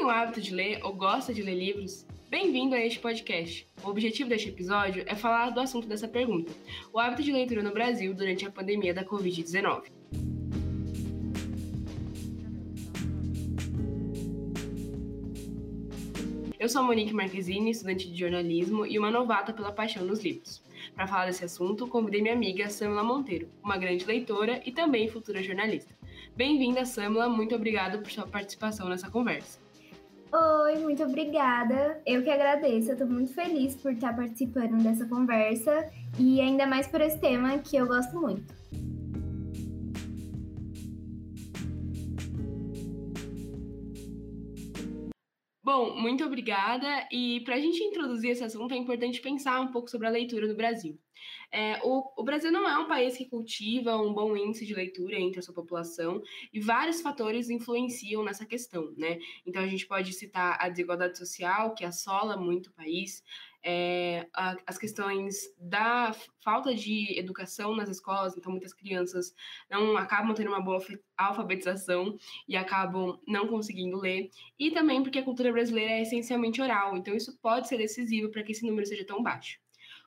tem o hábito de ler ou gosta de ler livros? Bem-vindo a este podcast. O objetivo deste episódio é falar do assunto dessa pergunta: o hábito de leitura no Brasil durante a pandemia da Covid-19. Eu sou a Monique Marquezine, estudante de jornalismo e uma novata pela paixão nos livros. Para falar desse assunto, convidei minha amiga Samila Monteiro, uma grande leitora e também futura jornalista. Bem-vinda, Samila, muito obrigada por sua participação nessa conversa. Oi, muito obrigada. Eu que agradeço. Eu tô muito feliz por estar participando dessa conversa e ainda mais por esse tema que eu gosto muito. Bom, muito obrigada. E para a gente introduzir esse assunto, é importante pensar um pouco sobre a leitura no Brasil. É, o, o, Brasil não é um país que cultiva um bom índice de leitura entre a sua população e vários fatores influenciam nessa questão, né? Então a gente pode citar a desigualdade social, que assola muito o país, é, a, as questões da falta de educação nas escolas, então muitas crianças não acabam tendo uma boa alfabetização e acabam não conseguindo ler, e também porque a cultura brasileira é essencialmente oral, então isso pode ser decisivo para que esse número seja tão baixo.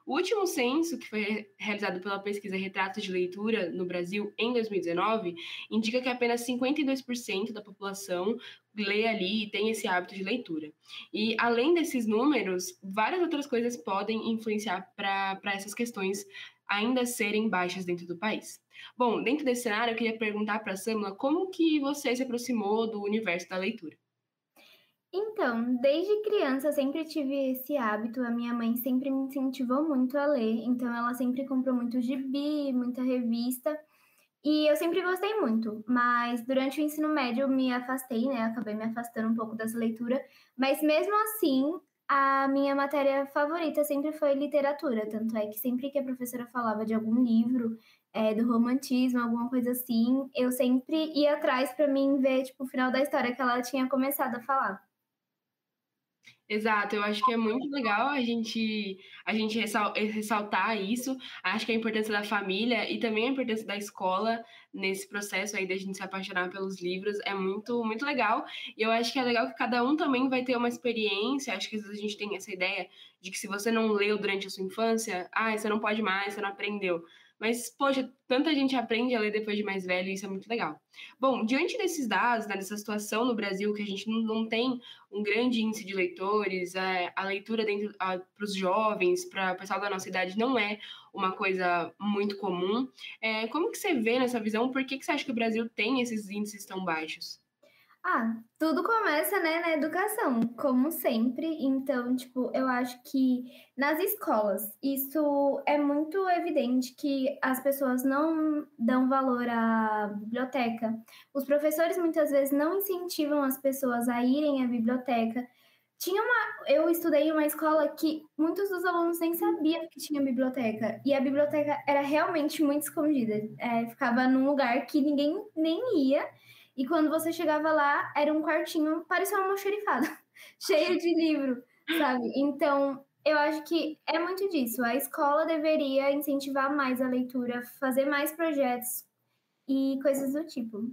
O último censo, que foi realizado pela pesquisa Retratos de Leitura no Brasil em 2019, indica que apenas 52% da população lê ali e tem esse hábito de leitura. E além desses números, várias outras coisas podem influenciar para essas questões ainda serem baixas dentro do país. Bom, dentro desse cenário, eu queria perguntar para a Samla como que você se aproximou do universo da leitura. Então, desde criança sempre tive esse hábito. A minha mãe sempre me incentivou muito a ler, então ela sempre comprou muito gibi, muita revista. E eu sempre gostei muito, mas durante o ensino médio eu me afastei, né? Acabei me afastando um pouco dessa leitura, mas mesmo assim, a minha matéria favorita sempre foi literatura. Tanto é que sempre que a professora falava de algum livro, é, do romantismo, alguma coisa assim, eu sempre ia atrás para mim ver tipo, o final da história que ela tinha começado a falar. Exato, eu acho que é muito legal a gente a gente ressaltar isso. Acho que a importância da família e também a importância da escola nesse processo aí da gente se apaixonar pelos livros é muito muito legal. E eu acho que é legal que cada um também vai ter uma experiência. Acho que às vezes a gente tem essa ideia de que se você não leu durante a sua infância, ah, você não pode mais, você não aprendeu. Mas, poxa, tanta gente aprende a ler depois de mais velho e isso é muito legal. Bom, diante desses dados, né, dessa situação no Brasil, que a gente não, não tem um grande índice de leitores, é, a leitura para os jovens, para o pessoal da nossa idade, não é uma coisa muito comum. É, como que você vê nessa visão? Por que, que você acha que o Brasil tem esses índices tão baixos? Ah, tudo começa, né, na educação, como sempre. Então, tipo, eu acho que nas escolas isso é muito evidente que as pessoas não dão valor à biblioteca. Os professores muitas vezes não incentivam as pessoas a irem à biblioteca. Tinha uma, eu estudei em uma escola que muitos dos alunos nem sabiam que tinha biblioteca e a biblioteca era realmente muito escondida. É, ficava num lugar que ninguém nem ia. E quando você chegava lá, era um quartinho, parecia uma xerifada, cheio de livro, sabe? Então, eu acho que é muito disso. A escola deveria incentivar mais a leitura, fazer mais projetos e coisas do tipo.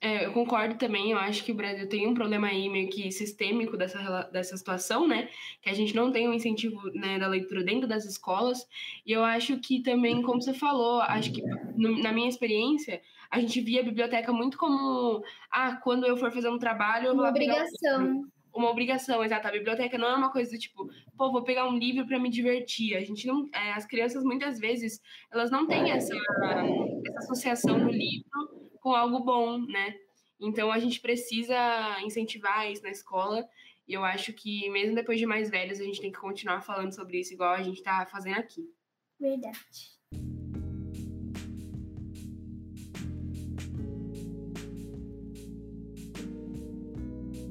É, eu concordo também, eu acho que o Brasil tem um problema aí meio que sistêmico dessa, dessa situação, né? Que a gente não tem um incentivo né, da leitura dentro das escolas. E eu acho que também, como você falou, acho que no, na minha experiência, a gente via a biblioteca muito como ah, quando eu for fazer um trabalho, eu vou Uma obrigação. Uma obrigação, exato. A biblioteca não é uma coisa do tipo, pô, vou pegar um livro para me divertir. A gente não. É, as crianças, muitas vezes, elas não têm essa, essa associação do livro com algo bom, né? Então a gente precisa incentivar isso na escola. E eu acho que mesmo depois de mais velhos, a gente tem que continuar falando sobre isso, igual a gente está fazendo aqui. Verdade.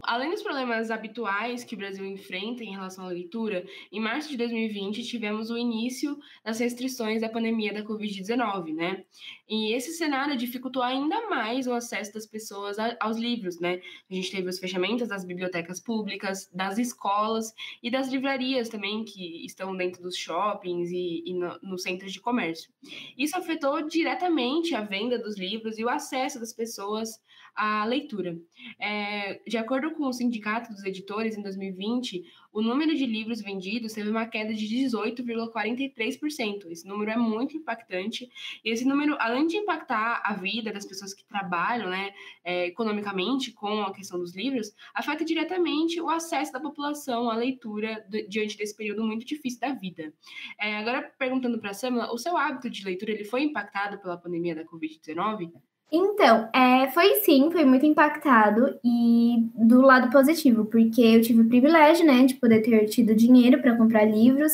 Além dos problemas habituais que o Brasil enfrenta em relação à leitura, em março de 2020 tivemos o início das restrições da pandemia da Covid-19, né? E esse cenário dificultou ainda mais o acesso das pessoas aos livros, né? A gente teve os fechamentos das bibliotecas públicas, das escolas e das livrarias também, que estão dentro dos shoppings e, e no, nos centros de comércio. Isso afetou diretamente a venda dos livros e o acesso das pessoas à leitura. É, de acordo com o Sindicato dos Editores em 2020, o número de livros vendidos teve uma queda de 18,43%. Esse número é muito impactante. E esse número, além de impactar a vida das pessoas que trabalham né, é, economicamente com a questão dos livros, afeta diretamente o acesso da população à leitura diante desse período muito difícil da vida. É, agora, perguntando para a Samela, o seu hábito de leitura ele foi impactado pela pandemia da Covid-19? Então, é, foi sim, foi muito impactado e do lado positivo, porque eu tive o privilégio, né, de poder ter tido dinheiro para comprar livros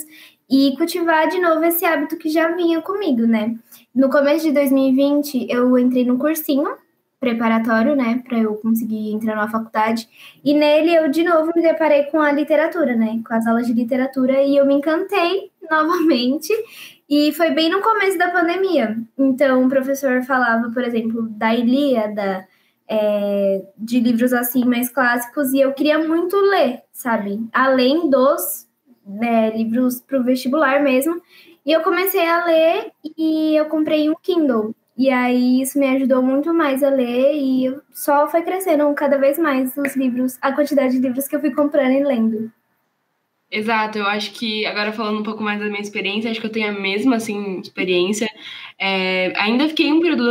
e cultivar de novo esse hábito que já vinha comigo, né? No começo de 2020, eu entrei no cursinho preparatório, né, para eu conseguir entrar na faculdade, e nele eu de novo me deparei com a literatura, né, com as aulas de literatura e eu me encantei novamente e foi bem no começo da pandemia. Então, o professor falava, por exemplo, da Ilíada, é, de livros assim mais clássicos, e eu queria muito ler, sabe? Além dos né, livros para o vestibular mesmo. E eu comecei a ler e eu comprei um Kindle. E aí isso me ajudou muito mais a ler e só foi crescendo cada vez mais os livros, a quantidade de livros que eu fui comprando e lendo. Exato, eu acho que, agora falando um pouco mais da minha experiência, acho que eu tenho a mesma, assim, experiência. É, ainda fiquei um período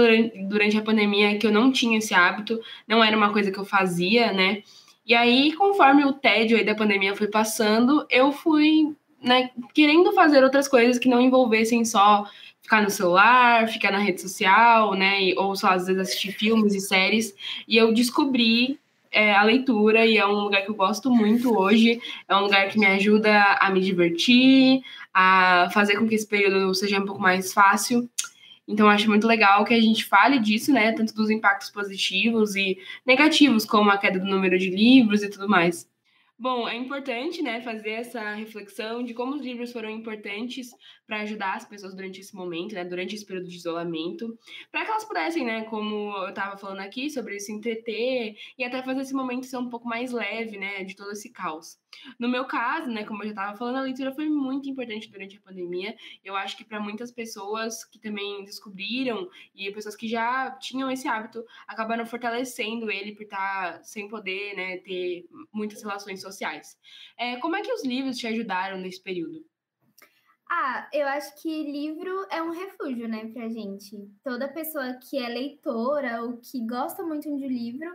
durante, a pandemia que eu não tinha esse hábito, não era uma coisa que eu fazia, né? E aí, conforme o tédio aí da pandemia foi passando, eu fui, né, querendo fazer outras coisas que não envolvessem só ficar no celular, ficar na rede social, né, ou só às vezes assistir filmes e séries, e eu descobri é, a leitura e é um lugar que eu gosto muito hoje. É um lugar que me ajuda a me divertir, a fazer com que esse período seja um pouco mais fácil. Então, acho muito legal que a gente fale disso, né? Tanto dos impactos positivos e negativos, como a queda do número de livros e tudo mais. Bom, é importante, né, fazer essa reflexão de como os livros foram importantes para ajudar as pessoas durante esse momento, né, durante esse período de isolamento, para que elas pudessem, né, como eu estava falando aqui, sobre se entreter e até fazer esse momento ser um pouco mais leve, né, de todo esse caos. No meu caso, né, como eu já estava falando, a leitura foi muito importante durante a pandemia. Eu acho que para muitas pessoas que também descobriram e pessoas que já tinham esse hábito acabaram fortalecendo ele por estar tá sem poder, né, ter muitas relações sociais. É, como é que os livros te ajudaram nesse período? Ah, eu acho que livro é um refúgio, né, pra gente. Toda pessoa que é leitora ou que gosta muito de livro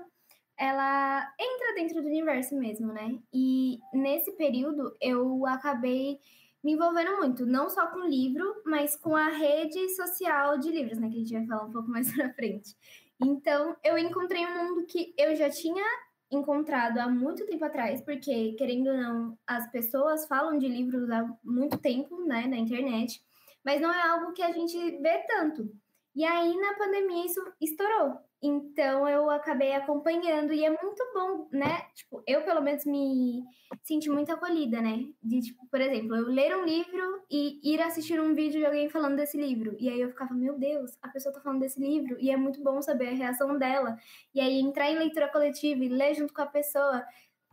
ela entra dentro do universo mesmo, né? E nesse período eu acabei me envolvendo muito, não só com livro, mas com a rede social de livros, né? Que a gente vai falar um pouco mais pra frente. Então, eu encontrei um mundo que eu já tinha encontrado há muito tempo atrás, porque, querendo ou não, as pessoas falam de livros há muito tempo, né, na internet, mas não é algo que a gente vê tanto. E aí, na pandemia, isso estourou. Então eu acabei acompanhando e é muito bom, né? Tipo, eu pelo menos me senti muito acolhida, né? De tipo, por exemplo, eu ler um livro e ir assistir um vídeo de alguém falando desse livro. E aí eu ficava, meu Deus, a pessoa tá falando desse livro e é muito bom saber a reação dela. E aí entrar em leitura coletiva e ler junto com a pessoa,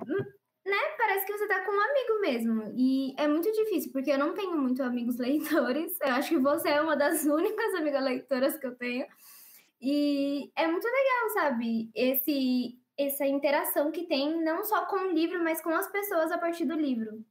hum, né? Parece que você tá com um amigo mesmo. E é muito difícil, porque eu não tenho muito amigos leitores. Eu acho que você é uma das únicas amigas leitoras que eu tenho. E é muito legal, sabe? Esse, essa interação que tem, não só com o livro, mas com as pessoas a partir do livro.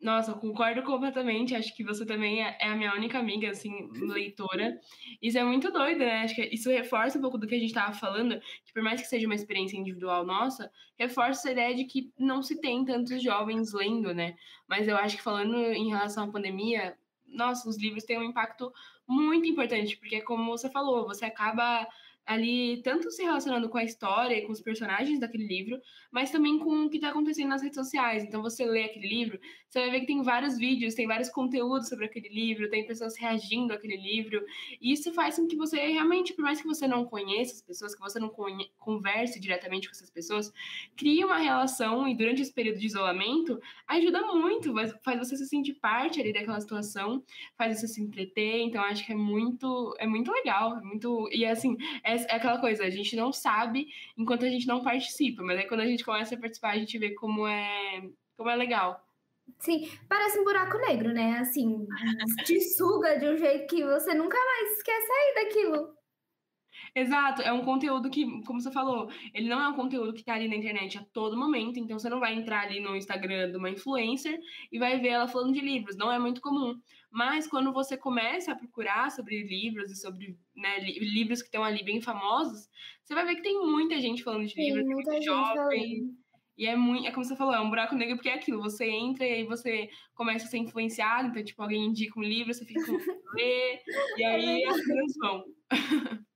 Nossa, eu concordo completamente. Acho que você também é, é a minha única amiga, assim, leitora. Isso é muito doido, né? Acho que isso reforça um pouco do que a gente estava falando, que por mais que seja uma experiência individual nossa, reforça a ideia de que não se tem tantos jovens lendo, né? Mas eu acho que falando em relação à pandemia, nossa, os livros têm um impacto muito importante, porque como você falou, você acaba ali tanto se relacionando com a história e com os personagens daquele livro, mas também com o que está acontecendo nas redes sociais. Então, você lê aquele livro, você vai ver que tem vários vídeos, tem vários conteúdos sobre aquele livro, tem pessoas reagindo àquele livro. E isso faz com que você realmente, por mais que você não conheça as pessoas, que você não converse diretamente com essas pessoas, crie uma relação e durante esse período de isolamento ajuda muito, faz você se sentir parte ali daquela situação, faz você se entreter. Então, acho que é muito, é muito legal, é muito. E assim, é, é aquela coisa, a gente não sabe enquanto a gente não participa, mas aí quando a gente começa a participar, a gente vê como é, como é legal. Sim, parece um buraco negro, né? Assim, te suga de um jeito que você nunca mais quer sair daquilo. Exato, é um conteúdo que, como você falou, ele não é um conteúdo que tá ali na internet a todo momento, então você não vai entrar ali no Instagram de uma influencer e vai ver ela falando de livros, não é muito comum. Mas quando você começa a procurar sobre livros e sobre né, livros que estão ali bem famosos, você vai ver que tem muita gente falando de livros, muita gente jovem. E é muito, é como você falou, é um buraco negro porque é aquilo, você entra e aí você começa a ser influenciado, então, tipo, alguém indica um livro, você fica com ler, e aí as coisas vão.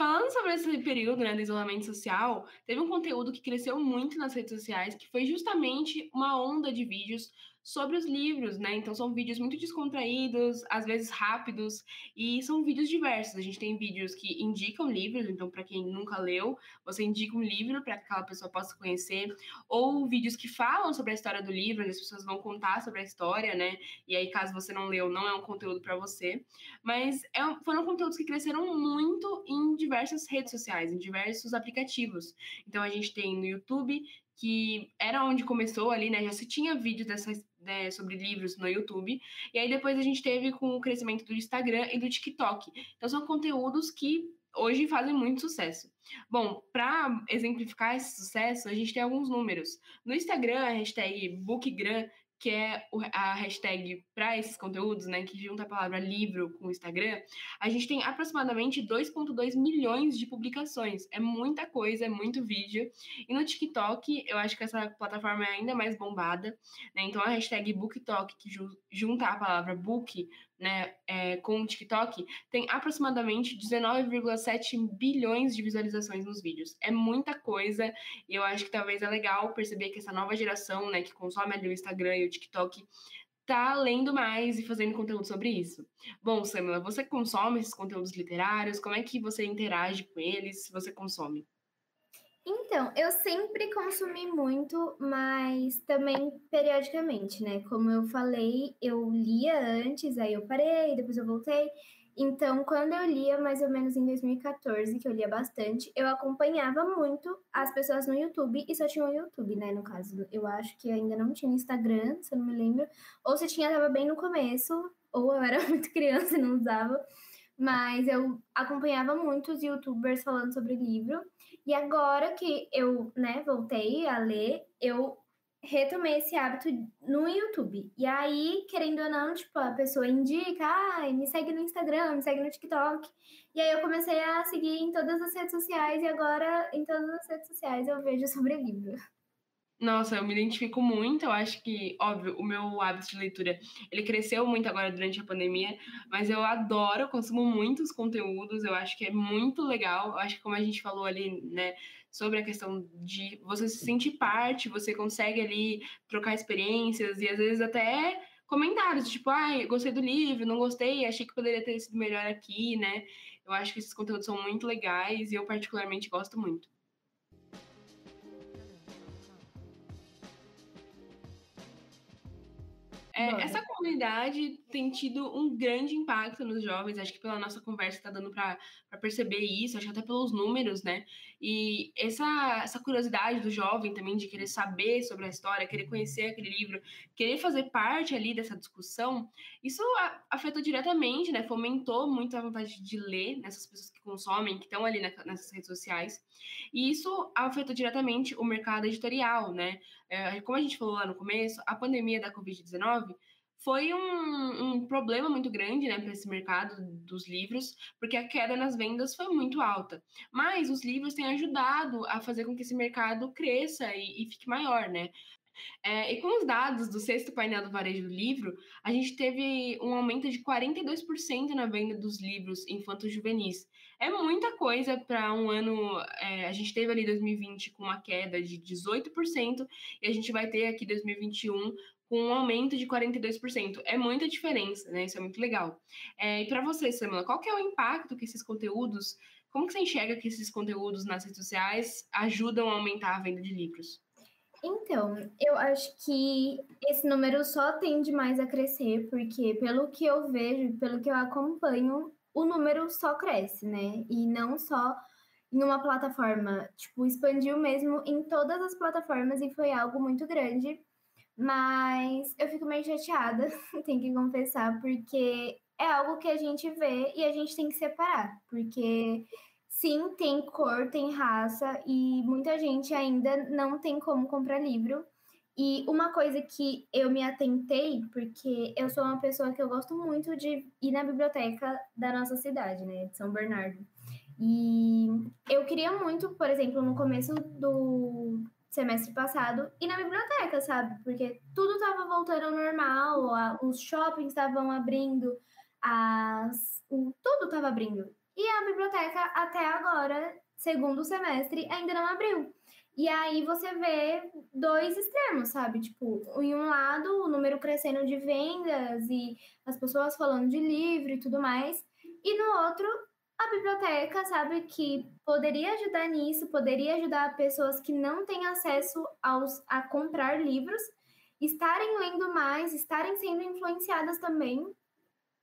Falando sobre esse período né, do isolamento social, teve um conteúdo que cresceu muito nas redes sociais, que foi justamente uma onda de vídeos sobre os livros, né? Então são vídeos muito descontraídos, às vezes rápidos, e são vídeos diversos. A gente tem vídeos que indicam livros, então para quem nunca leu, você indica um livro para que aquela pessoa possa conhecer, ou vídeos que falam sobre a história do livro, onde as pessoas vão contar sobre a história, né? E aí caso você não leu, não é um conteúdo para você. Mas é, foram conteúdos que cresceram muito em diversas redes sociais, em diversos aplicativos. Então a gente tem no YouTube que era onde começou ali, né? Já se tinha vídeo dessas, né, sobre livros no YouTube. E aí depois a gente teve com o crescimento do Instagram e do TikTok. Então são conteúdos que hoje fazem muito sucesso. Bom, para exemplificar esse sucesso, a gente tem alguns números. No Instagram, a hashtag Bookgram que é a hashtag para esses conteúdos, né, que junta a palavra livro com o Instagram, a gente tem aproximadamente 2.2 milhões de publicações. É muita coisa, é muito vídeo. E no TikTok, eu acho que essa plataforma é ainda mais bombada, né? Então a hashtag BookTok, que junta a palavra book né, é, com o TikTok, tem aproximadamente 19,7 bilhões de visualizações nos vídeos. É muita coisa e eu acho que talvez é legal perceber que essa nova geração, né, que consome ali o Instagram e o TikTok, tá lendo mais e fazendo conteúdo sobre isso. Bom, Samila, você consome esses conteúdos literários? Como é que você interage com eles? Se você consome? Então, eu sempre consumi muito, mas também periodicamente, né? Como eu falei, eu lia antes, aí eu parei, depois eu voltei. Então, quando eu lia, mais ou menos em 2014, que eu lia bastante, eu acompanhava muito as pessoas no YouTube, e só tinha o YouTube, né, no caso. Eu acho que ainda não tinha Instagram, se eu não me lembro. Ou se tinha, tava bem no começo, ou eu era muito criança e não usava. Mas eu acompanhava muitos youtubers falando sobre livro. E agora que eu, né, voltei a ler, eu retomei esse hábito no YouTube. E aí, querendo ou não, tipo, a pessoa indica, ah, me segue no Instagram, me segue no TikTok. E aí eu comecei a seguir em todas as redes sociais e agora em todas as redes sociais eu vejo sobre livro. Nossa, eu me identifico muito. Eu acho que, óbvio, o meu hábito de leitura ele cresceu muito agora durante a pandemia, mas eu adoro, eu consumo muitos conteúdos. Eu acho que é muito legal. Eu acho que, como a gente falou ali, né, sobre a questão de você se sentir parte, você consegue ali trocar experiências e às vezes até comentários, tipo, ai, ah, gostei do livro, não gostei, achei que poderia ter sido melhor aqui, né? Eu acho que esses conteúdos são muito legais e eu particularmente gosto muito. É, essa comunidade tem tido um grande impacto nos jovens, acho que pela nossa conversa está dando para perceber isso, acho que até pelos números, né? E essa, essa curiosidade do jovem também de querer saber sobre a história, querer conhecer aquele livro, querer fazer parte ali dessa discussão, isso afetou diretamente, né? Fomentou muito a vontade de ler nessas pessoas que consomem, que estão ali na, nessas redes sociais. E isso afetou diretamente o mercado editorial, né? É, como a gente falou lá no começo, a pandemia da Covid-19 foi um, um, problema muito grande né, para esse mercado dos livros, porque a queda nas vendas foi muito alta. Mas os livros têm ajudado a fazer com que esse mercado cresça e, e fique maior, né? É, e com os dados do sexto painel do varejo do livro, a gente teve um aumento de 42% na venda dos livros infantos juvenis. É muita coisa para um ano. É, a gente teve ali 2020 com uma queda de 18%, e a gente vai ter aqui 2021 com um aumento de 42%. É muita diferença, né? Isso é muito legal. É, e para você, Samila, qual que é o impacto que esses conteúdos, como que você enxerga que esses conteúdos nas redes sociais ajudam a aumentar a venda de livros? Então, eu acho que esse número só tende mais a crescer, porque pelo que eu vejo, pelo que eu acompanho, o número só cresce, né? E não só em uma plataforma, tipo, expandiu mesmo em todas as plataformas e foi algo muito grande Mas eu fico meio chateada, tenho que confessar, porque é algo que a gente vê e a gente tem que separar, porque sim, tem cor, tem raça e muita gente ainda não tem como comprar livro. E uma coisa que eu me atentei, porque eu sou uma pessoa que eu gosto muito de ir na biblioteca da nossa cidade, né, de São Bernardo. E eu queria muito, por exemplo, no começo do semestre passado, ir na biblioteca, sabe? Porque tudo estava voltando ao normal, os shoppings estavam abrindo, as, tudo estava abrindo. E a biblioteca, até agora, segundo semestre, ainda não abriu. E aí você vê dois extremos, sabe? Tipo, em um lado, o número crescendo de vendas e as pessoas falando de livro e tudo mais. E no outro, a biblioteca, sabe, que poderia ajudar nisso, poderia ajudar pessoas que não têm acesso aos, a comprar livros, estarem lendo mais, estarem sendo influenciadas também,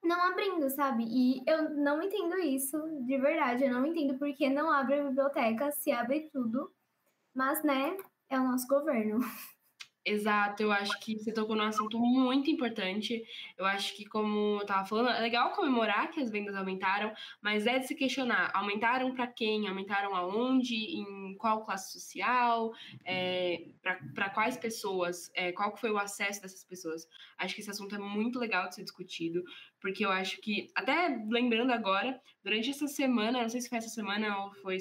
não abrindo, sabe? E eu não entendo isso, de verdade, eu não entendo porque não abre a biblioteca, se abre tudo, mas, né, é o nosso governo. Exato, eu acho que você tocou num assunto muito importante. Eu acho que, como eu estava falando, é legal comemorar que as vendas aumentaram, mas é de se questionar: aumentaram para quem? Aumentaram aonde? Em qual classe social? É, para quais pessoas? É, qual foi o acesso dessas pessoas? Acho que esse assunto é muito legal de ser discutido, porque eu acho que, até lembrando agora, durante essa semana, não sei se foi essa semana ou foi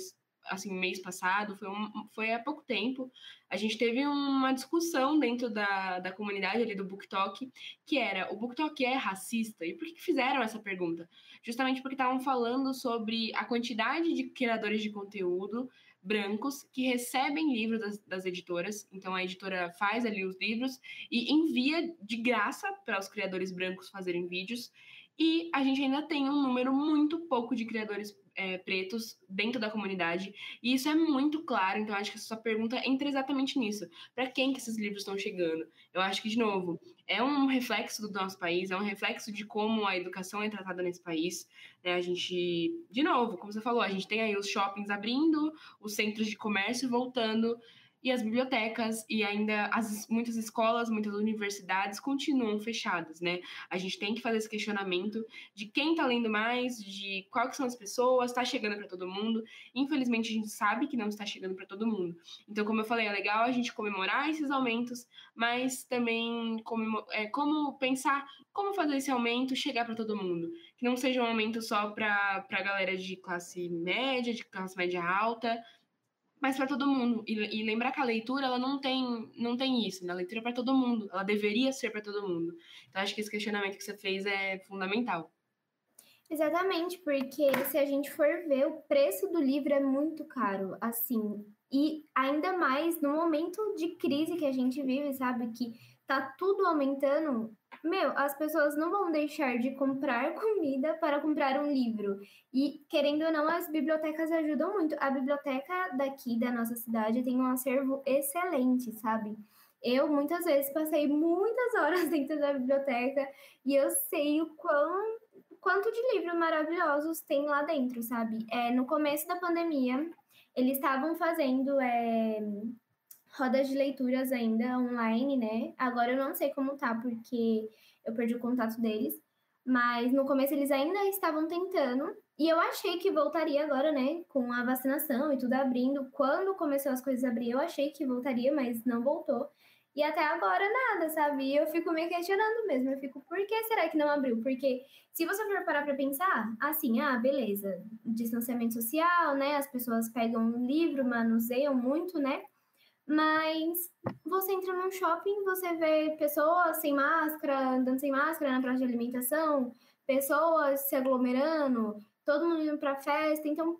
assim, mês passado, foi, um, foi há pouco tempo, a gente teve uma discussão dentro da, da comunidade ali do BookTok, que era, o BookTok é racista? E por que fizeram essa pergunta? Justamente porque estavam falando sobre a quantidade de criadores de conteúdo brancos que recebem livros das, das, editoras. Então a editora faz ali os livros e envia de graça para os criadores brancos fazerem vídeos. E a gente ainda tem um número muito pouco de criadores é, pretos dentro da comunidade. E isso é muito claro, então acho que a sua pergunta entra exatamente nisso. Para quem que esses livros estão chegando? Eu acho que, de novo, é um reflexo do nosso país, é um reflexo de como a educação é tratada nesse país. Né? A gente, de novo, como você falou, a gente tem aí os shoppings abrindo, os centros de comércio voltando e as bibliotecas e ainda as, muitas escolas, muitas universidades continuam fechadas, né? A gente tem que fazer esse questionamento de quem está lendo mais, de quais são as pessoas, está chegando para todo mundo. Infelizmente, a gente sabe que não está chegando para todo mundo. Então, como eu falei, é legal a gente comemorar esses aumentos, mas também como, é, como pensar como fazer esse aumento chegar para todo mundo. Que não seja um aumento só para a galera de classe média, de classe média alta, mas para todo mundo. E, e, lembrar que a leitura ela não tem, não tem isso, né? A leitura é para todo mundo. Ela deveria ser para todo mundo. Então acho que esse questionamento que você fez é fundamental. Exatamente, porque se a gente for ver, o preço do livro é muito caro, assim, e ainda mais no momento de crise que a gente vive, sabe? Que tá tudo aumentando, meu, as pessoas não vão deixar de comprar comida para comprar um livro. E, querendo ou não, as bibliotecas ajudam muito. A biblioteca daqui da nossa cidade tem um acervo excelente, sabe? Eu muitas vezes passei muitas horas dentro da biblioteca e eu sei o quão, quanto de livros maravilhosos tem lá dentro, sabe? É, no começo da pandemia, eles estavam fazendo é, rodas de leituras ainda online, né? Agora eu não sei como tá, porque eu perdi o contato deles. Mas no começo eles ainda estavam tentando. E eu achei que voltaria agora, né? Com a vacinação e tudo abrindo. Quando começou as coisas a abrir, eu achei que voltaria, mas não voltou. E até agora nada, sabe? E eu fico me questionando mesmo. Eu fico, por que será que não abriu? Porque se você for parar pra pensar, assim, ah, beleza, distanciamento social, né? As pessoas pegam um livro, manuseiam muito, né? Mas você entra num shopping, você vê pessoas sem máscara, andando sem máscara na praça de alimentação, pessoas se aglomerando, todo mundo indo pra festa. Então,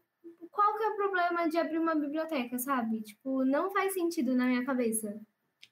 qual que é o problema de abrir uma biblioteca, sabe? Tipo, não faz sentido na minha cabeça.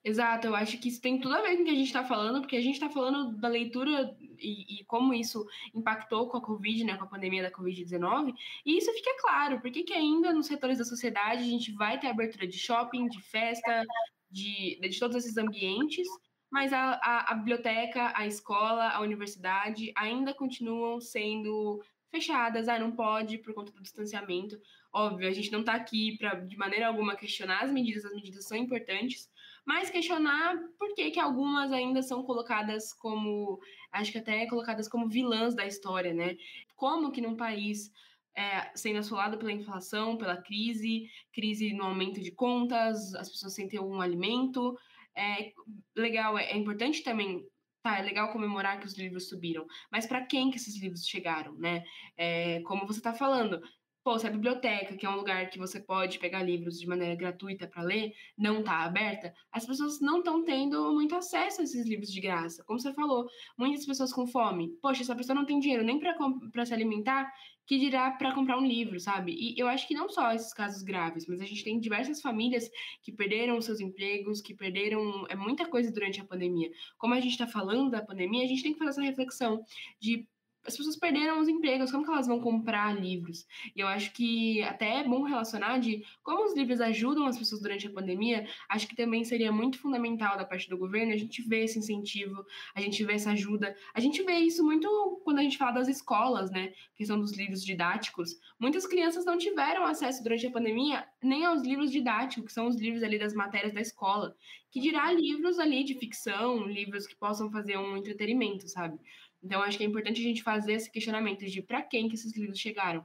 Exato, eu acho que isso tem tudo a ver com o que a gente está falando, porque a gente está falando da leitura e, e, como isso impactou com a Covid, né, com a pandemia da Covid-19, e isso fica claro, porque que ainda nos setores da sociedade a gente vai ter abertura de shopping, de festa, de, de todos esses ambientes, mas a, a, a biblioteca, a escola, a universidade ainda continuam sendo fechadas, ah, não pode por conta do distanciamento. Óbvio, a gente não está aqui para de maneira alguma questionar as medidas, as medidas são importantes, mas questionar por que, que algumas ainda são colocadas como, acho que até colocadas como vilãs da história, né? Como que num país é, sendo assolado pela inflação, pela crise, crise no aumento de contas, as pessoas sem ter um alimento. É legal, é, é importante também tá, é legal comemorar que os livros subiram, mas para quem que esses livros chegaram, né? É, como você está falando, pô, se a biblioteca, que é um lugar que você pode pegar livros de maneira gratuita para ler, não está aberta, as pessoas não estão tendo muito acesso a esses livros de graça. Como você falou, muitas pessoas com fome. Poxa, essa pessoa não tem dinheiro nem para se alimentar, que dirá para comprar um livro, sabe? E eu acho que não só esses casos graves, mas a gente tem diversas famílias que perderam seus empregos, que perderam é muita coisa durante a pandemia. Como a gente está falando da pandemia, a gente tem que fazer essa reflexão de as pessoas perderam os empregos, como que elas vão comprar livros? E eu acho que até é bom relacionar de como os livros ajudam as pessoas durante a pandemia, acho que também seria muito fundamental da parte do governo a gente ver esse incentivo, a gente ver essa ajuda. A gente vê isso muito quando a gente fala das escolas, né? Que são dos livros didáticos. Muitas crianças não tiveram acesso durante a pandemia nem aos livros didáticos, que são os livros ali das matérias da escola, que dirá livros ali de ficção, livros que possam fazer um entretenimento, sabe? Então, acho que é importante a gente fazer esse questionamento de para quem que esses livros chegaram.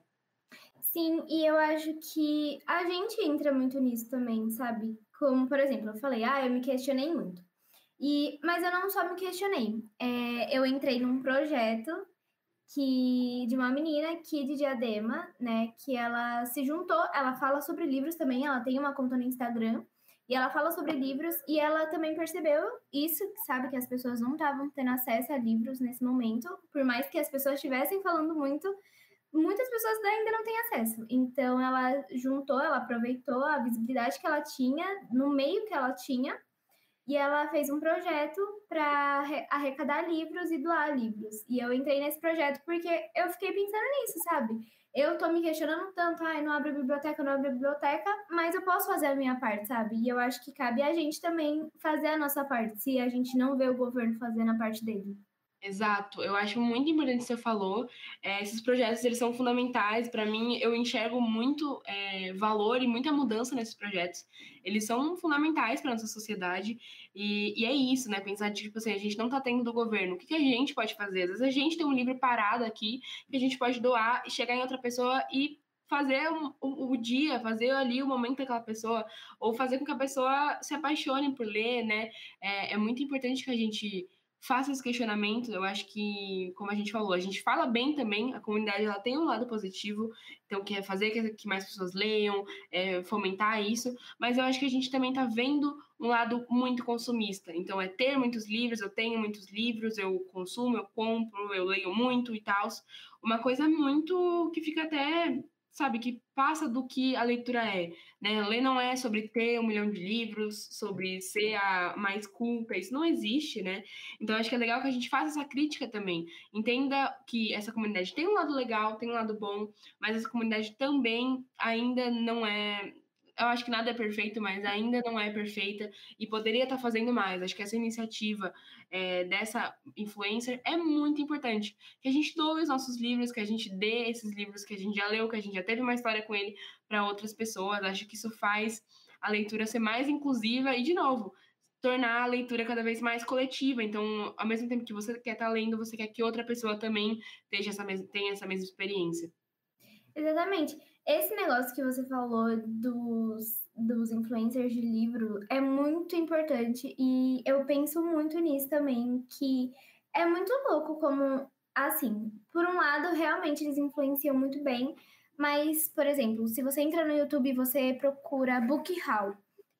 Sim, e eu acho que a gente entra muito nisso também, sabe? Como, por exemplo, eu falei, ah, eu me questionei muito. E, mas eu não só me questionei. É, eu entrei num projeto que de uma menina aqui de Diadema, né? Que ela se juntou, ela fala sobre livros também, ela tem uma conta no Instagram. E ela fala sobre livros e ela também percebeu isso, sabe, que as pessoas não estavam tendo acesso a livros nesse momento, por mais que as pessoas estivessem falando muito, muitas pessoas ainda não têm acesso. Então ela juntou, ela aproveitou a visibilidade que ela tinha, no meio que ela tinha, e ela fez um projeto para arrecadar livros e doar livros. E eu entrei nesse projeto porque eu fiquei pensando nisso, sabe? eu tô me questionando tanto, ai, não abre biblioteca, não abre biblioteca, mas eu posso fazer a minha parte, sabe? E eu acho que cabe a gente também fazer a nossa parte, se a gente não vê o governo fazendo a parte dele. Exato, eu acho muito importante o que você falou. É, esses projetos eles são fundamentais para mim. Eu enxergo muito é, valor e muita mudança nesses projetos. Eles são fundamentais para nossa sociedade e, e, é isso, né? Pensar tipo assim, a gente não está tendo do governo. O que, que, a gente pode fazer? Às vezes a gente tem um livro parado aqui que a gente pode doar e chegar em outra pessoa e fazer o, o, dia, fazer ali o momento daquela pessoa, ou fazer com que a pessoa se apaixone por ler, né? É, é muito importante que a gente faça esse questionamento. Eu acho que, como a gente falou, a gente fala bem também, a comunidade ela tem um lado positivo, então quer fazer que, mais pessoas leiam, é, fomentar isso, mas eu acho que a gente também está vendo um lado muito consumista. Então é ter muitos livros, eu tenho muitos livros, eu consumo, eu compro, eu leio muito e tal. Uma coisa muito que fica até sabe, que passa do que a leitura é, né? Ler não é sobre ter um milhão de livros, sobre ser a mais culta, isso não existe, né? Então acho que é legal que a gente faça essa crítica também. Entenda que essa comunidade tem um lado legal, tem um lado bom, mas essa comunidade também ainda não é eu acho que nada é perfeito, mas ainda não é perfeita e poderia estar fazendo mais. Acho que essa iniciativa é, dessa influencer é muito importante. Que a gente doe os nossos livros, que a gente dê esses livros que a gente já leu, que a gente já teve uma história com ele para outras pessoas. Acho que isso faz a leitura ser mais inclusiva e, de novo, tornar a leitura cada vez mais coletiva. Então, ao mesmo tempo que você quer estar lendo, você quer que outra pessoa também essa tenha essa mesma experiência. Exatamente. Esse negócio que você falou dos, dos influencers de livro é muito importante e eu penso muito nisso também, que é muito louco como, assim, por um lado, realmente eles influenciam muito bem, mas, por exemplo, se você entra no YouTube e você procura Book Haul,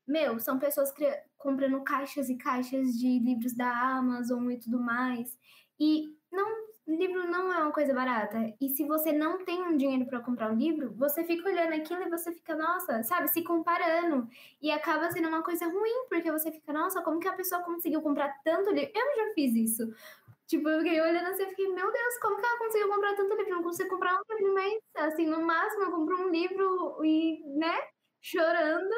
meu, são pessoas comprando caixas e caixas de livros da Amazon e tudo mais, e não livro não é uma coisa barata. E se você não tem um dinheiro para comprar um livro, você fica olhando aquilo e você fica, nossa, sabe, se comparando. E acaba sendo uma coisa ruim, porque você fica, nossa, como que a pessoa conseguiu comprar tanto livro? Eu já fiz isso. Tipo, eu fiquei olhando assim e fiquei, meu Deus, como que ela conseguiu comprar tanto livro? Não consigo comprar um livro, mas assim, no máximo eu compro um livro e, né, chorando.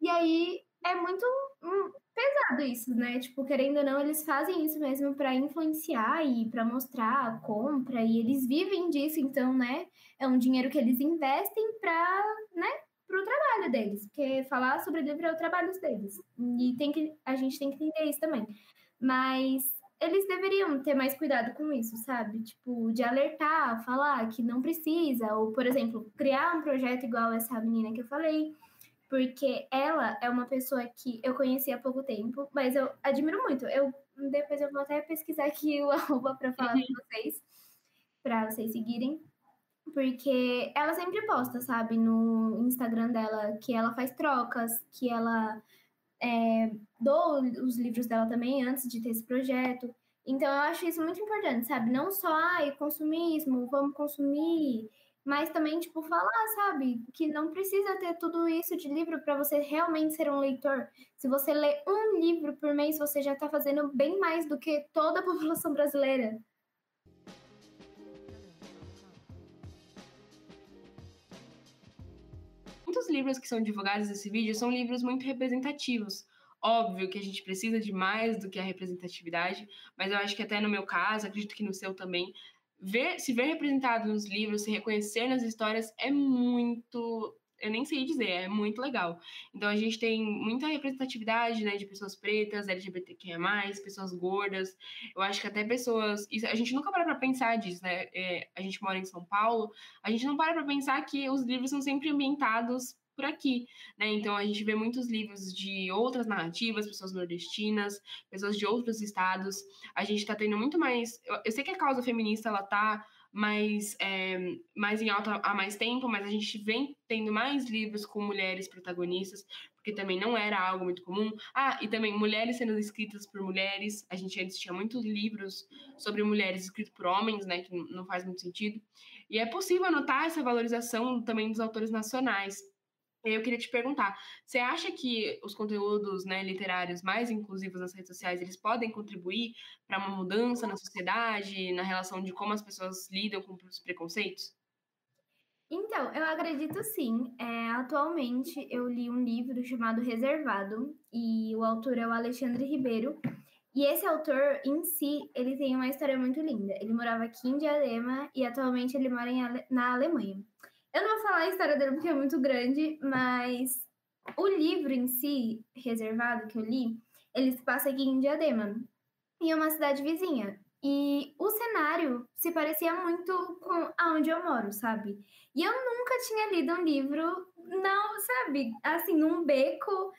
E aí é muito pesado isso, né? Tipo, querendo ou não, eles fazem isso mesmo para influenciar e para mostrar a compra, e eles vivem disso, então, né? É um dinheiro que eles investem para, né, para o trabalho deles, porque falar sobre livro é o trabalho deles. E tem que, a gente tem que entender isso também. Mas eles deveriam ter mais cuidado com isso, sabe? Tipo, de alertar, falar que não precisa, ou, por exemplo, criar um projeto igual essa menina que eu falei, porque ela é uma pessoa que eu conheci há pouco tempo, mas eu admiro muito. Eu depois eu vou até pesquisar aqui o arroba para falar com vocês, para vocês seguirem. Porque ela sempre posta, sabe, no Instagram dela, que ela faz trocas, que ela é, dou os livros dela também antes de ter esse projeto. Então eu acho isso muito importante, sabe? Não só, ai, consumismo, vamos consumir, mas também, tipo, falar, sabe? Que não precisa ter tudo isso de livro para você realmente ser um leitor. Se você lê um livro por mês, você já está fazendo bem mais do que toda a população brasileira. muitos livros que são divulgados nesse vídeo são livros muito representativos. Óbvio que a gente precisa de mais do que a representatividade, mas eu acho que até no meu caso, acredito que no seu também, ver, se ver representado nos livros, se reconhecer nas histórias é muito eu nem sei dizer, é muito legal. Então a gente tem muita representatividade, né, de pessoas pretas, LGBTQIA+, pessoas gordas. Eu acho que até pessoas, isso, a gente nunca para para pensar disso, né? É, a gente mora em São Paulo, a gente não para para pensar que os livros são sempre ambientados por aqui, né? Então a gente vê muitos livros de outras narrativas, pessoas nordestinas, pessoas de outros estados. A gente está tendo muito mais. Eu, eu, sei que a causa feminista ela tá mais, é, mais em alta há mais tempo, mas a gente vem tendo mais livros com mulheres protagonistas, porque também não era algo muito comum. Ah, e também mulheres sendo escritas por mulheres. A gente antes tinha muitos livros sobre mulheres escritos por homens, né, que não faz muito sentido. E é possível notar essa valorização também dos autores nacionais. Eu queria te perguntar, você acha que os conteúdos né, literários mais inclusivos nas redes sociais, eles podem contribuir para uma mudança na sociedade, na relação de como as pessoas lidam com os preconceitos? Então, eu acredito sim. É, atualmente, eu li um livro chamado Reservado, e o autor é o Alexandre Ribeiro. E esse autor, em si, ele tem uma história muito linda. Ele morava aqui em Diadema e atualmente ele mora Ale na Alemanha. Eu não vou falar a história dele porque é muito grande, mas o livro em si, reservado, que eu li, ele se passa aqui em Diadema, em uma cidade vizinha. E o cenário se parecia muito com aonde eu moro, sabe? E eu nunca tinha lido um livro, não, sabe? Assim, num beco,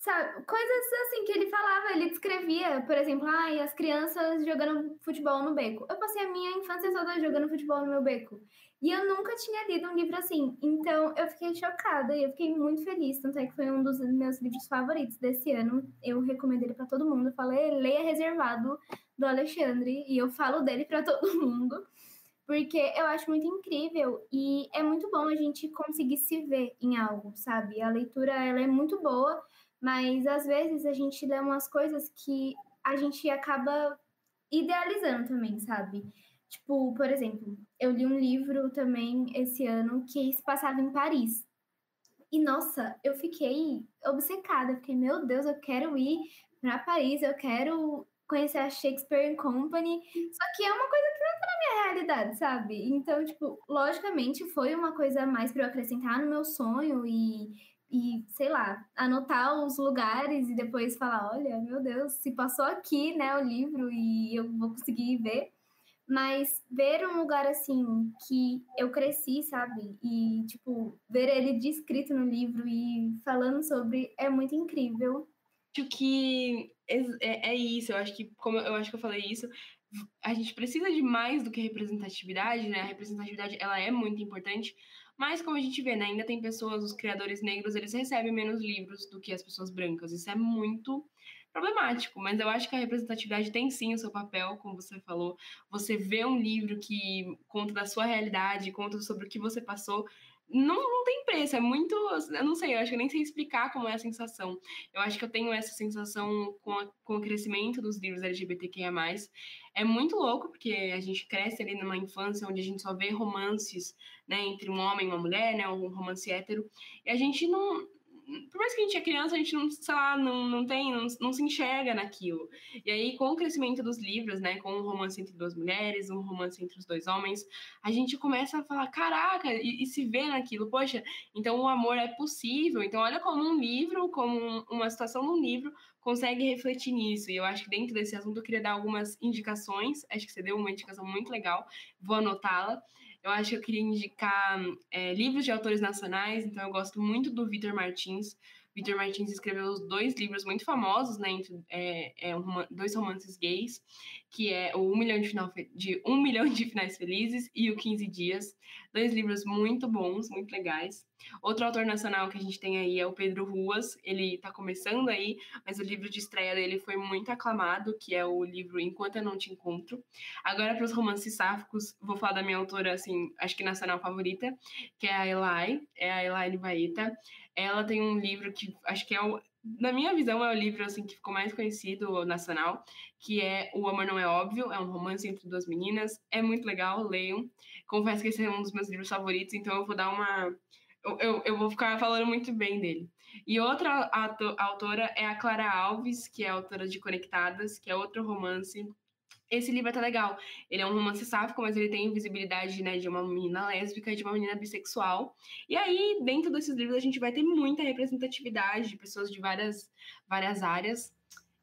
sabe? Coisas assim que ele falava, ele descrevia, por exemplo, ai, as crianças jogando futebol no beco. Eu passei a minha infância toda jogando futebol no meu beco. E eu nunca tinha lido um livro assim. Então eu fiquei chocada e eu fiquei muito feliz. Tanto é que foi um dos meus livros favoritos desse ano. Eu recomendo ele para todo mundo. Eu falei, leia Reservado do Alexandre. E eu falo dele para todo mundo. Porque eu acho muito incrível e é muito bom a gente conseguir se ver em algo, sabe? A leitura ela é muito boa, mas às vezes a gente lê umas coisas que a gente acaba idealizando também, sabe? Tipo, por exemplo, eu li um livro também esse ano que se passava em Paris. E nossa, eu fiquei obcecada, fiquei, meu Deus, eu quero ir para Paris, eu quero conhecer a Shakespeare Company. Só que é uma coisa que não tá na minha realidade, sabe? Então, tipo, logicamente foi uma coisa mais para eu acrescentar no meu sonho e e sei lá, anotar os lugares e depois falar, olha, meu Deus, se passou aqui, né, o livro e eu vou conseguir ver. Mas ver um lugar assim que eu cresci, sabe? E, tipo, ver ele descrito no livro e falando sobre é muito incrível. Acho que é, é isso, eu acho que, como eu acho que eu falei isso, a gente precisa de mais do que representatividade, né? A representatividade ela é muito importante, mas como a gente vê, né, ainda tem pessoas, os criadores negros, eles recebem menos livros do que as pessoas brancas. Isso é muito problemático, mas eu acho que a representatividade tem sim o seu papel, como você falou. Você vê um livro que conta da sua realidade, conta sobre o que você passou, não, não tem preço, é muito. Eu não sei, eu acho que eu nem sei explicar como é a sensação. Eu acho que eu tenho essa sensação com, a, com o crescimento dos livros LGBTQIA. É muito louco, porque a gente cresce ali numa infância onde a gente só vê romances né, entre um homem e uma mulher, né, um romance hétero, e a gente não, por mais que a gente é criança, a gente não, sei lá, não, não tem, não, não se enxerga naquilo. E aí, com o crescimento dos livros, né, com um romance entre duas mulheres, um romance entre os dois homens, a gente começa a falar, caraca, e, e se vê naquilo, poxa, então o amor é possível. Então, olha como um livro, como uma situação num livro, consegue refletir nisso. E eu acho que dentro desse assunto eu queria dar algumas indicações. Acho que você deu uma indicação muito legal, vou anotá-la. Eu acho que eu queria indicar é, livros de autores nacionais, então eu gosto muito do Vitor Martins. Vitor Martins escreveu dois livros muito famosos, né, entre, é, é um, dois romances gays, que é o Um Milhão de, Final, de um Milhão de Finais Felizes e o 15 Dias. Dois livros muito bons, muito legais. Outro autor nacional que a gente tem aí é o Pedro Ruas. Ele está começando aí, mas o livro de estreia dele foi muito aclamado, que é o livro Enquanto Eu Não Te Encontro. Agora, para os romances sáficos, vou falar da minha autora, assim, acho que nacional favorita, que é a Elai, é a Elaine Baeta. Ela tem um livro que acho que é o, na minha visão, é o livro assim que ficou mais conhecido nacional, que é O Amor Não É Óbvio, é um romance entre duas meninas. É muito legal, leiam. Confesso que esse é um dos meus livros favoritos, então eu vou dar uma eu, eu vou ficar falando muito bem dele. E outra autora é a Clara Alves, que é autora de Conectadas, que é outro romance. Esse livro é tá legal. Ele é um romance sáfico, mas ele tem visibilidade né, de uma menina lésbica e de uma menina bissexual. E aí, dentro desses livros, a gente vai ter muita representatividade de pessoas de várias, várias áreas.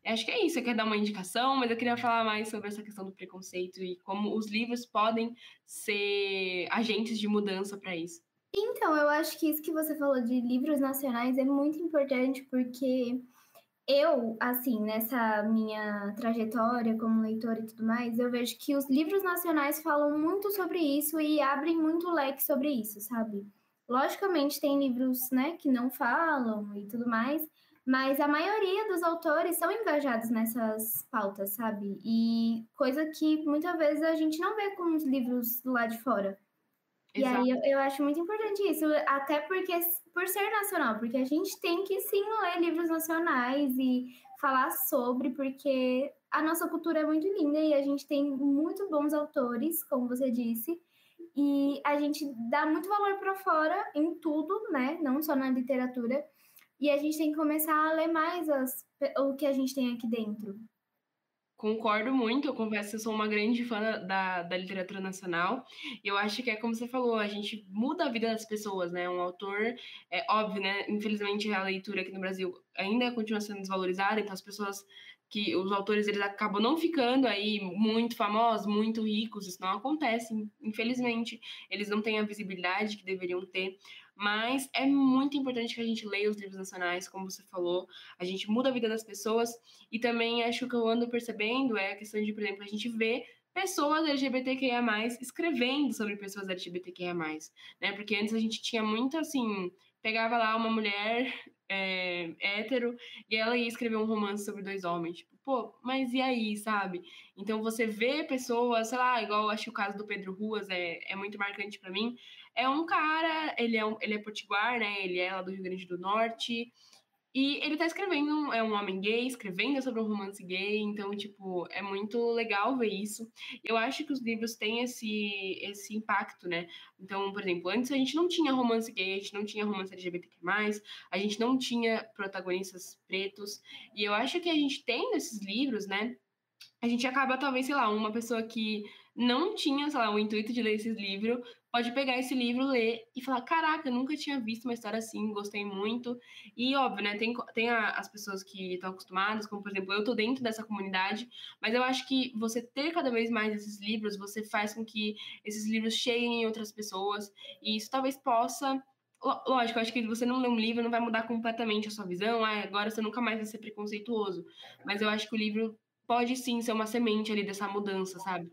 Acho que é isso. Eu quero dar uma indicação, mas eu queria falar mais sobre essa questão do preconceito e como os livros podem ser agentes de mudança para isso. Então, eu acho que isso que você falou de livros nacionais é muito importante porque eu, assim, nessa minha trajetória como leitora e tudo mais, eu vejo que os livros nacionais falam muito sobre isso e abrem muito leque sobre isso, sabe? Logicamente tem livros, né, que não falam e tudo mais, mas a maioria dos autores são engajados nessas pautas, sabe? E coisa que muitas vezes a gente não vê com os livros lá de fora. E aí eu, eu, acho muito importante isso, até porque por ser nacional, porque a gente tem que sim ler livros nacionais e falar sobre, porque a nossa cultura é muito linda e a gente tem muito bons autores, como você disse, e a gente dá muito valor para fora em tudo, né? Não só na literatura. E a gente tem que começar a ler mais as, o que a gente tem aqui dentro. Concordo muito, eu confesso que eu sou uma grande fã da, da literatura nacional. E eu acho que é como você falou, a gente muda a vida das pessoas, né? Um autor, é óbvio, né? Infelizmente a leitura aqui no Brasil ainda continua sendo desvalorizada, então as pessoas que os autores eles acabam não ficando aí muito famosos, muito ricos, isso não acontece, infelizmente. Eles não têm a visibilidade que deveriam ter. Mas é muito importante que a gente leia os livros nacionais, como você falou, a gente muda a vida das pessoas e também acho que eu ando percebendo é a questão de, por exemplo, a gente vê pessoas LGBTQIA+, escrevendo sobre pessoas LGBTQIA+, né? Porque antes a gente tinha muito, assim, pegava lá uma mulher é, hétero e ela ia escrever um romance sobre dois homens. Tipo, pô, mas e aí, sabe? Então você vê pessoas, sei lá, igual acho que o caso do Pedro Ruas é, é muito marcante para mim. É um cara, ele é, um, ele é potiguar, né? Ele é lá do Rio Grande do Norte. E ele tá escrevendo, é um homem gay, escrevendo sobre um romance gay, então, tipo, é muito legal ver isso. Eu acho que os livros têm esse, esse impacto, né? Então, por exemplo, antes a gente não tinha romance gay, a gente não tinha romance LGBTQ+, a gente não tinha protagonistas pretos, e eu acho que a gente tem nesses livros, né? A gente acaba, talvez, sei lá, uma pessoa que não tinha, sei lá, o intuito de ler esse livro, pode pegar esse livro, ler e falar: caraca, nunca tinha visto uma história assim, gostei muito. E óbvio, né? Tem, tem a, as pessoas que estão acostumadas, como por exemplo, eu tô dentro dessa comunidade, mas eu acho que você ter cada vez mais esses livros, você faz com que esses livros cheguem em outras pessoas, e isso talvez possa. Lógico, eu acho que você não lê um livro não vai mudar completamente a sua visão, ah, agora você nunca mais vai ser preconceituoso. Mas eu acho que o livro pode sim ser uma semente ali dessa mudança, sabe?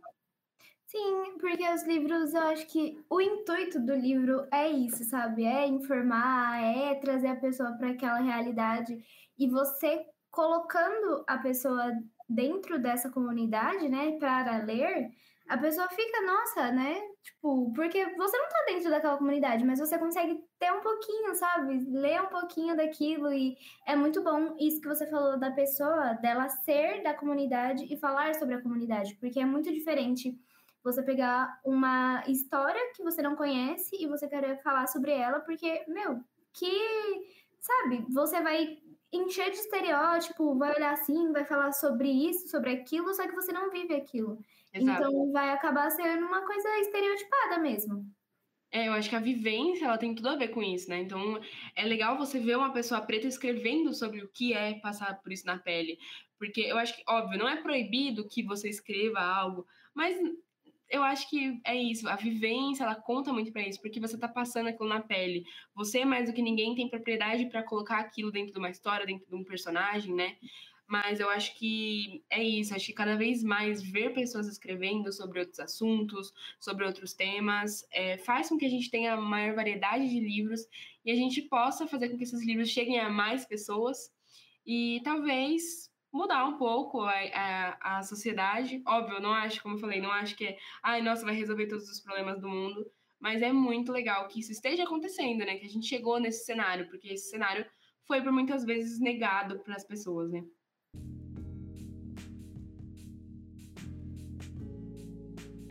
Sim, porque os livros, eu acho que o intuito do livro é isso, sabe? É informar, é trazer a pessoa para aquela realidade. E você colocando a pessoa dentro dessa comunidade, né, para ler, a pessoa fica, nossa, né? Tipo, porque você não tá dentro daquela comunidade, mas você consegue ter um pouquinho, sabe? Ler um pouquinho daquilo e é muito bom isso que você falou da pessoa, dela ser da comunidade e falar sobre a comunidade, porque é muito diferente você pegar uma história que você não conhece e você querer falar sobre ela, porque, meu, que sabe, você vai encher de estereótipo, vai olhar assim, vai falar sobre isso, sobre aquilo, só que você não vive aquilo. Exato. Então vai acabar sendo uma coisa estereotipada mesmo. É, eu acho que a vivência ela tem tudo a ver com isso, né? Então é legal você ver uma pessoa preta escrevendo sobre o que é passar por isso na pele. Porque eu acho que, óbvio, não é proibido que você escreva algo, mas eu acho que é isso, a vivência, ela conta muito para isso, porque você tá passando aquilo na pele. Você, mais do que ninguém, tem propriedade para colocar aquilo dentro de uma história, dentro de um personagem, né? Mas eu acho que é isso, acho que cada vez mais ver pessoas escrevendo sobre outros assuntos, sobre outros temas, é, faz com que a gente tenha maior variedade de livros e a gente possa fazer com que esses livros cheguem a mais pessoas e talvez mudar um pouco a, a, a sociedade. Óbvio, eu não acho, como eu falei, não acho que é, ai, nossa, vai resolver todos os problemas do mundo, mas é muito legal que isso esteja acontecendo, né? Que a gente chegou nesse cenário, porque esse cenário foi por muitas vezes negado para as pessoas, né?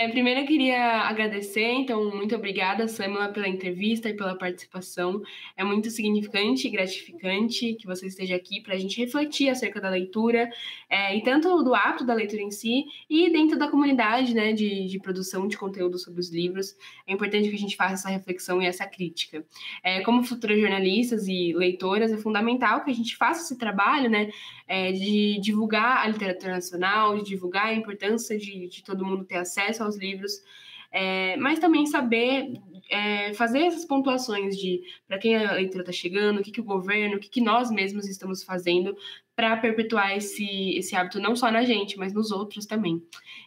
É, primeiro eu queria agradecer, então, muito obrigada, Samela, pela entrevista e pela participação. É muito significante e gratificante que você esteja aqui para a gente refletir acerca da leitura, é, e tanto do hábito da leitura em si, e dentro da comunidade né, de, de produção de conteúdo sobre os livros. É importante que a gente faça essa reflexão e essa crítica. É, como futuras jornalistas e leitoras, é fundamental que a gente faça esse trabalho né, é, de divulgar a literatura nacional, de divulgar a importância de, de todo mundo ter acesso aos livros, é, mas também saber é, fazer essas pontuações de para quem a leitura está chegando, o que, que o governo, o que, que nós mesmos estamos fazendo para perpetuar esse, esse hábito não só na gente, mas nos outros também.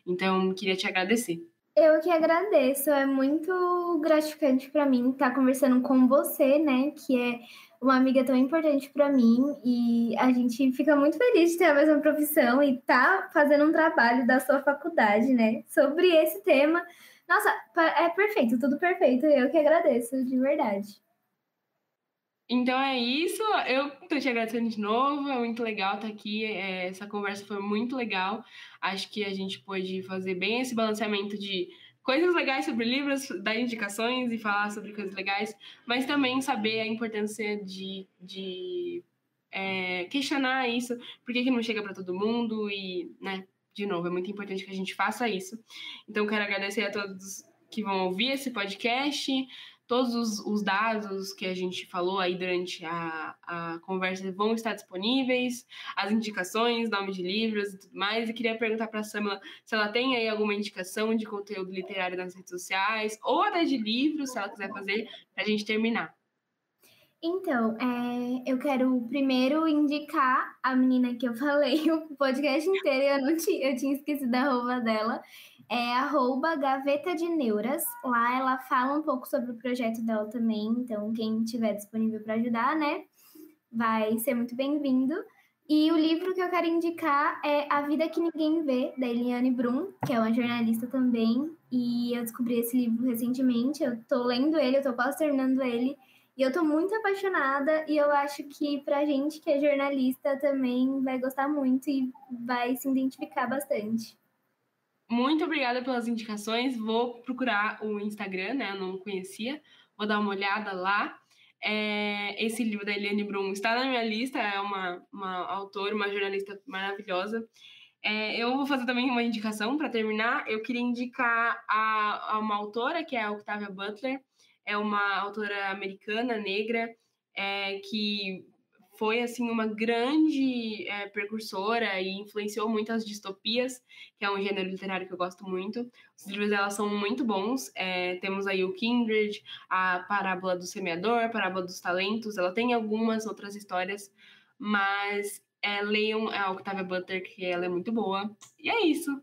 Então, queria te agradecer. Eu que agradeço, é muito gratificante para mim estar conversando com você, né, que é uma amiga tão importante para mim e a gente fica muito feliz de ter a mesma profissão e tá fazendo um trabalho da sua faculdade, né, sobre esse tema. Nossa, é perfeito, tudo perfeito. Eu que agradeço, de verdade. Então é isso. Eu tô te agradecendo de novo. É muito legal estar aqui. É, essa conversa foi muito legal. Acho que a gente pôde fazer bem esse balanceamento de coisas legais sobre livros, dar indicações e falar sobre coisas legais, mas também saber a importância de, de é, questionar isso, por que, não chega para todo mundo e, né, de novo, é muito importante que a gente faça isso. Então, quero agradecer a todos que vão ouvir esse podcast todos os, os, dados que a gente falou aí durante a, a conversa vão estar disponíveis, as indicações, nome de livros e tudo mais. E queria perguntar para a Samela se ela tem aí alguma indicação de conteúdo literário nas redes sociais, ou até de livros, se ela quiser fazer, para a gente terminar. Então, é, eu quero primeiro indicar a menina que eu falei o podcast inteiro, eu não tinha, eu tinha esquecido a roupa dela, é arroba Gaveta de Neuras. Lá ela fala um pouco sobre o projeto dela também, então quem tiver disponível para ajudar, né, vai ser muito bem-vindo. E o livro que eu quero indicar é A Vida Que Ninguém Vê, da Eliane Brum, que é uma jornalista também. E eu descobri esse livro recentemente, eu tô lendo ele, eu tô quase terminando ele. E eu tô muito apaixonada e eu acho que pra gente que é jornalista também vai gostar muito e vai se identificar bastante. Muito obrigada pelas indicações. Vou procurar o Instagram, né? Eu não conhecia. Vou dar uma olhada lá. É, esse livro da Eliane Brum está na minha lista, é uma, uma autora, uma jornalista maravilhosa. É, eu vou fazer também uma indicação para terminar. Eu queria indicar a, a, uma autora, que é a Octavia Butler. É uma autora americana, negra, é, que foi assim uma grande é, precursora e influenciou muitas distopias, que é um gênero literário que eu gosto muito. Os livros dela são muito bons. É, temos aí o Kindred, a Parábola do Semeador, a Parábola dos Talentos. Ela tem algumas outras histórias, mas é, leiam a Octavia Butler, que ela é muito boa. E é isso.